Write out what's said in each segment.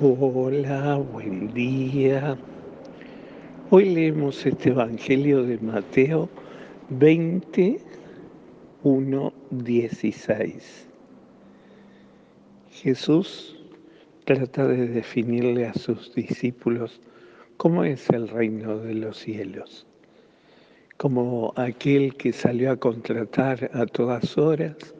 Hola, buen día. Hoy leemos este Evangelio de Mateo 21, 16. Jesús trata de definirle a sus discípulos cómo es el reino de los cielos, como aquel que salió a contratar a todas horas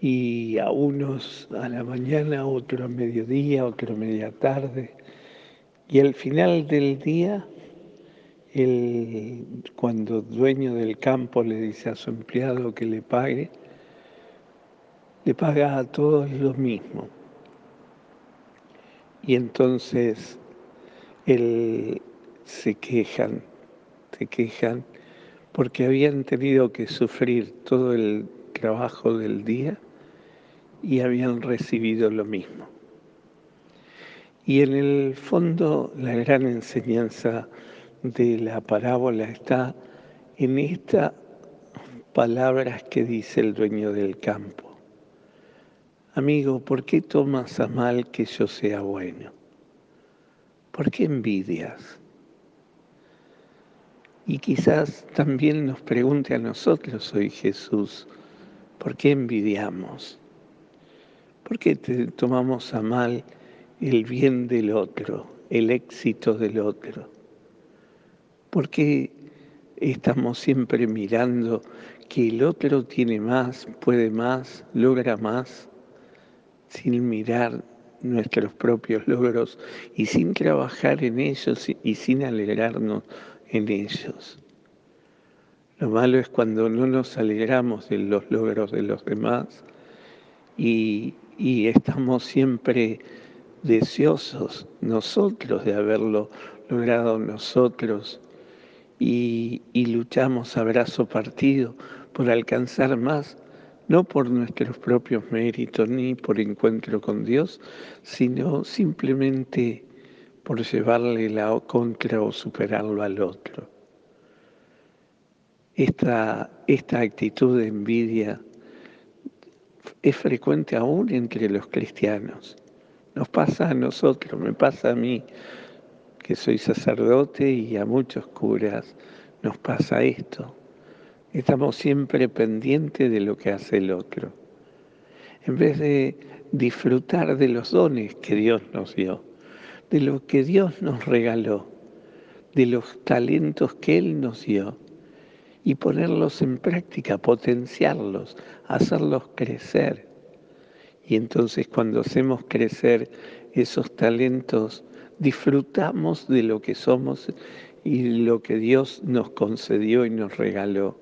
y a unos a la mañana, otro a mediodía, otro a media tarde, y al final del día, el, cuando dueño del campo le dice a su empleado que le pague, le paga a todos lo mismo. Y entonces él, se quejan, se quejan porque habían tenido que sufrir todo el trabajo del día y habían recibido lo mismo. Y en el fondo la gran enseñanza de la parábola está en estas palabras que dice el dueño del campo. Amigo, ¿por qué tomas a mal que yo sea bueno? ¿Por qué envidias? Y quizás también nos pregunte a nosotros hoy Jesús, ¿por qué envidiamos? ¿Por qué te tomamos a mal el bien del otro, el éxito del otro? ¿Por qué estamos siempre mirando que el otro tiene más, puede más, logra más, sin mirar nuestros propios logros y sin trabajar en ellos y sin alegrarnos en ellos? Lo malo es cuando no nos alegramos de los logros de los demás y y estamos siempre deseosos nosotros de haberlo logrado nosotros y, luchamos a brazo partido por alcanzar más, no por nuestros propios méritos ni por encuentro con Dios, sino simplemente por llevarle la contra o superarlo al otro. Esta, esta actitud de envidia es frecuente aún entre los cristianos. Nos pasa a nosotros, me pasa a mí, que soy sacerdote y a muchos curas, nos pasa esto. Estamos siempre pendientes de lo que hace el otro. En vez de disfrutar de los dones que Dios nos dio, de lo que Dios nos regaló, de los talentos que Él nos dio, y ponerlos en práctica, potenciarlos, hacerlos crecer. Y entonces cuando hacemos crecer esos talentos, disfrutamos de lo que somos y lo que Dios nos concedió y nos regaló.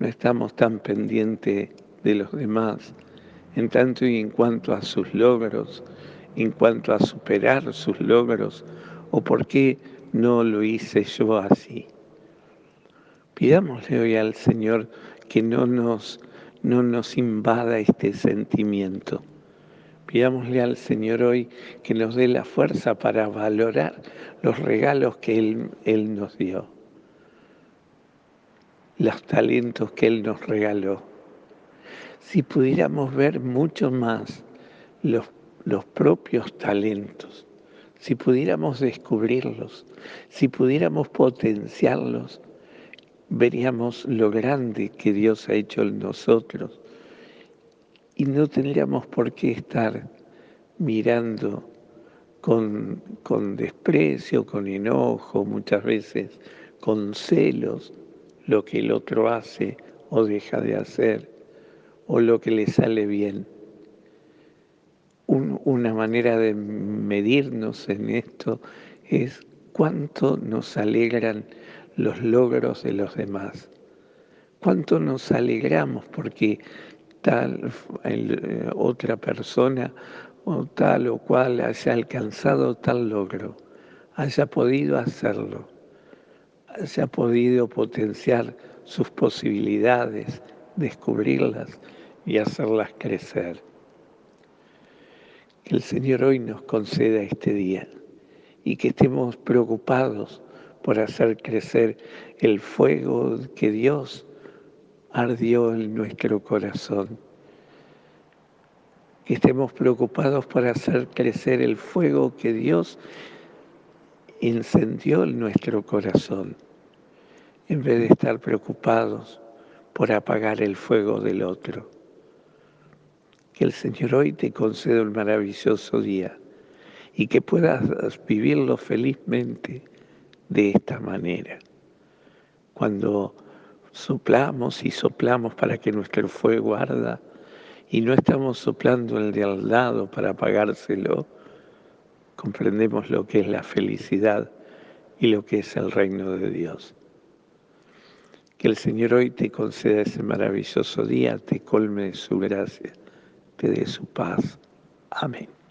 No estamos tan pendientes de los demás en tanto y en cuanto a sus logros, en cuanto a superar sus logros, o por qué no lo hice yo así. Pidámosle hoy al Señor que no nos, no nos invada este sentimiento. Pidámosle al Señor hoy que nos dé la fuerza para valorar los regalos que Él, Él nos dio, los talentos que Él nos regaló. Si pudiéramos ver mucho más los, los propios talentos, si pudiéramos descubrirlos, si pudiéramos potenciarlos, veríamos lo grande que Dios ha hecho en nosotros y no tendríamos por qué estar mirando con, con desprecio, con enojo, muchas veces con celos, lo que el otro hace o deja de hacer o lo que le sale bien. una manera de medirnos en esto es cuánto nos alegran los logros de los demás. Cuánto nos alegramos porque tal eh, otra persona o tal o cual haya alcanzado tal logro, haya podido hacerlo, haya podido potenciar sus posibilidades, descubrirlas y hacerlas crecer. Que el Señor hoy nos conceda este día y que estemos preocupados por hacer crecer el fuego que Dios ardió en nuestro corazón. y estemos preocupados por hacer crecer el fuego que Dios incendió en nuestro corazón, en vez de estar preocupados por apagar el fuego del otro. Que el Señor hoy te conceda un maravilloso día y que puedas vivirlo felizmente de esta manera. Cuando soplamos y soplamos para que nuestro fuego arda y no estamos soplando el de al lado para apagárselo, comprendemos lo que es la felicidad y lo que es el reino de Dios. Que el Señor hoy te conceda ese maravilloso día, te colme de su gracia, te dé su paz. Amén.